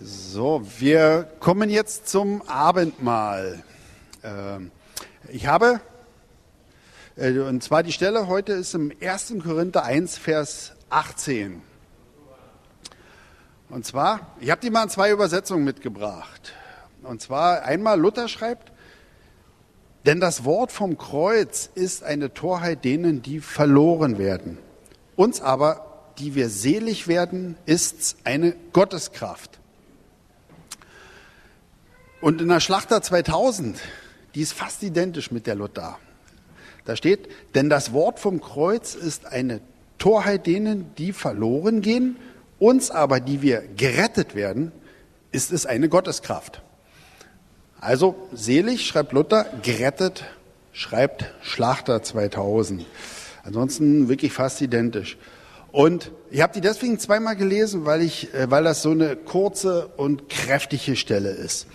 So, wir kommen jetzt zum Abendmahl. Ähm, ich habe, äh, und zwar die Stelle heute ist im 1. Korinther 1, Vers 18. Und zwar, ich habe die mal in zwei Übersetzungen mitgebracht. Und zwar einmal Luther schreibt, denn das Wort vom Kreuz ist eine Torheit denen, die verloren werden. Uns aber, die wir selig werden, ist eine Gotteskraft. Und in der Schlachter 2000, die ist fast identisch mit der Luther. Da steht, denn das Wort vom Kreuz ist eine Torheit denen, die verloren gehen, uns aber, die wir gerettet werden, ist es eine Gotteskraft. Also selig, schreibt Luther, gerettet, schreibt Schlachter 2000. Ansonsten wirklich fast identisch. Und ich habe die deswegen zweimal gelesen, weil, ich, äh, weil das so eine kurze und kräftige Stelle ist.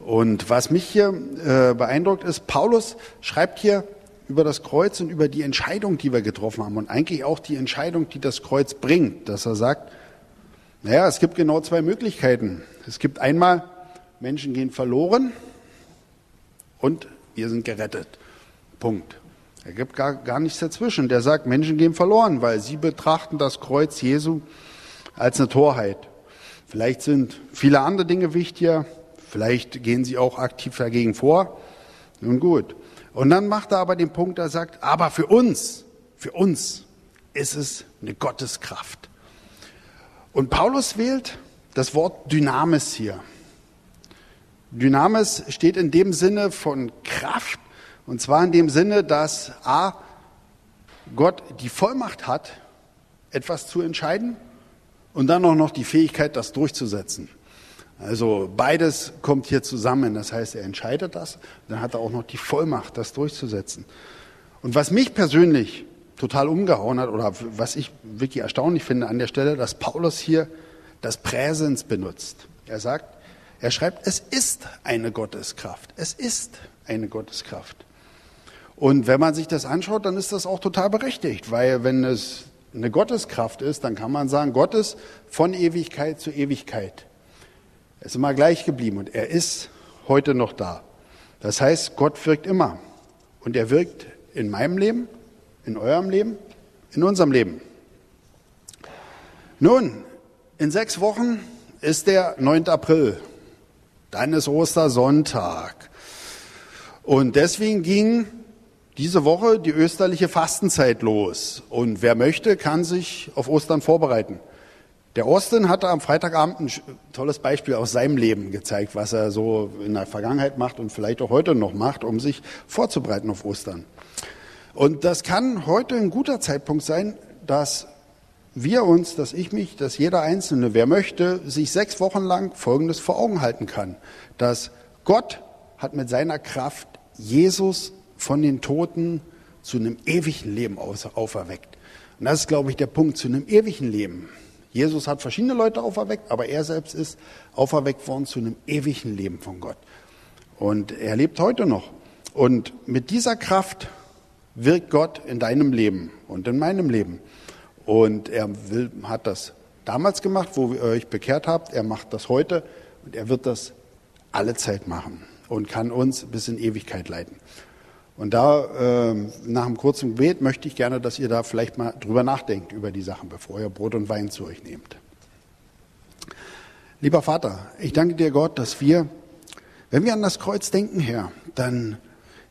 Und was mich hier äh, beeindruckt ist, Paulus schreibt hier über das Kreuz und über die Entscheidung, die wir getroffen haben und eigentlich auch die Entscheidung, die das Kreuz bringt, dass er sagt, naja, es gibt genau zwei Möglichkeiten. Es gibt einmal, Menschen gehen verloren und wir sind gerettet. Punkt. Er gibt gar, gar nichts dazwischen. Der sagt, Menschen gehen verloren, weil sie betrachten das Kreuz Jesu als eine Torheit. Vielleicht sind viele andere Dinge wichtiger, vielleicht gehen sie auch aktiv dagegen vor. Nun gut. Und dann macht er aber den Punkt, er sagt, aber für uns, für uns ist es eine Gotteskraft. Und Paulus wählt das Wort Dynamis hier. Dynamis steht in dem Sinne von Kraft, und zwar in dem Sinne, dass A, Gott die Vollmacht hat, etwas zu entscheiden und dann auch noch die Fähigkeit, das durchzusetzen. Also beides kommt hier zusammen. Das heißt, er entscheidet das, dann hat er auch noch die Vollmacht, das durchzusetzen. Und was mich persönlich total umgehauen hat oder was ich wirklich erstaunlich finde an der Stelle, dass Paulus hier das Präsens benutzt. Er sagt, er schreibt, es ist eine Gotteskraft. Es ist eine Gotteskraft. Und wenn man sich das anschaut, dann ist das auch total berechtigt, weil wenn es eine Gotteskraft ist, dann kann man sagen, Gott ist von Ewigkeit zu Ewigkeit. Er ist immer gleich geblieben und er ist heute noch da. Das heißt, Gott wirkt immer. Und er wirkt in meinem Leben, in eurem Leben, in unserem Leben. Nun, in sechs Wochen ist der 9. April. Dann ist Ostersonntag. Und deswegen ging diese Woche die österliche Fastenzeit los. Und wer möchte, kann sich auf Ostern vorbereiten. Der Austin hatte am Freitagabend ein tolles Beispiel aus seinem Leben gezeigt, was er so in der Vergangenheit macht und vielleicht auch heute noch macht, um sich vorzubereiten auf Ostern. Und das kann heute ein guter Zeitpunkt sein, dass wir uns, dass ich mich, dass jeder Einzelne, wer möchte, sich sechs Wochen lang Folgendes vor Augen halten kann. Dass Gott hat mit seiner Kraft Jesus von den Toten zu einem ewigen Leben auferweckt. Und das ist, glaube ich, der Punkt, zu einem ewigen Leben. Jesus hat verschiedene Leute auferweckt, aber er selbst ist auferweckt worden zu einem ewigen Leben von Gott. Und er lebt heute noch. Und mit dieser Kraft wirkt Gott in deinem Leben und in meinem Leben. Und er will, hat das damals gemacht, wo ihr euch bekehrt habt. Er macht das heute und er wird das alle Zeit machen und kann uns bis in Ewigkeit leiten. Und da, äh, nach einem kurzen Gebet, möchte ich gerne, dass ihr da vielleicht mal drüber nachdenkt, über die Sachen, bevor ihr Brot und Wein zu euch nehmt. Lieber Vater, ich danke dir, Gott, dass wir, wenn wir an das Kreuz denken, Herr, dann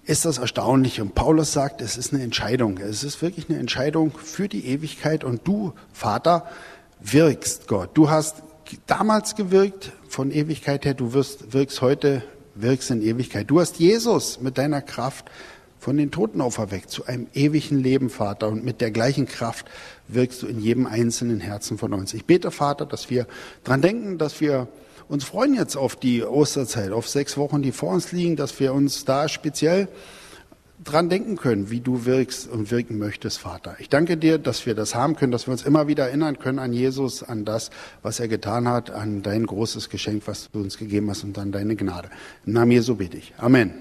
ist das erstaunlich. Und Paulus sagt, es ist eine Entscheidung. Es ist wirklich eine Entscheidung für die Ewigkeit. Und du, Vater, wirkst Gott. Du hast damals gewirkt von Ewigkeit her. Du wirst, wirkst heute, wirkst in Ewigkeit. Du hast Jesus mit deiner Kraft von den Toten auferweckt zu einem ewigen Leben, Vater. Und mit der gleichen Kraft wirkst du in jedem einzelnen Herzen von uns. Ich bete, Vater, dass wir dran denken, dass wir uns freuen jetzt auf die Osterzeit, auf sechs Wochen, die vor uns liegen, dass wir uns da speziell dran denken können, wie du wirkst und wirken möchtest, Vater. Ich danke dir, dass wir das haben können, dass wir uns immer wieder erinnern können an Jesus, an das, was er getan hat, an dein großes Geschenk, was du uns gegeben hast und an deine Gnade. Im Namen Jesu bete ich. Amen.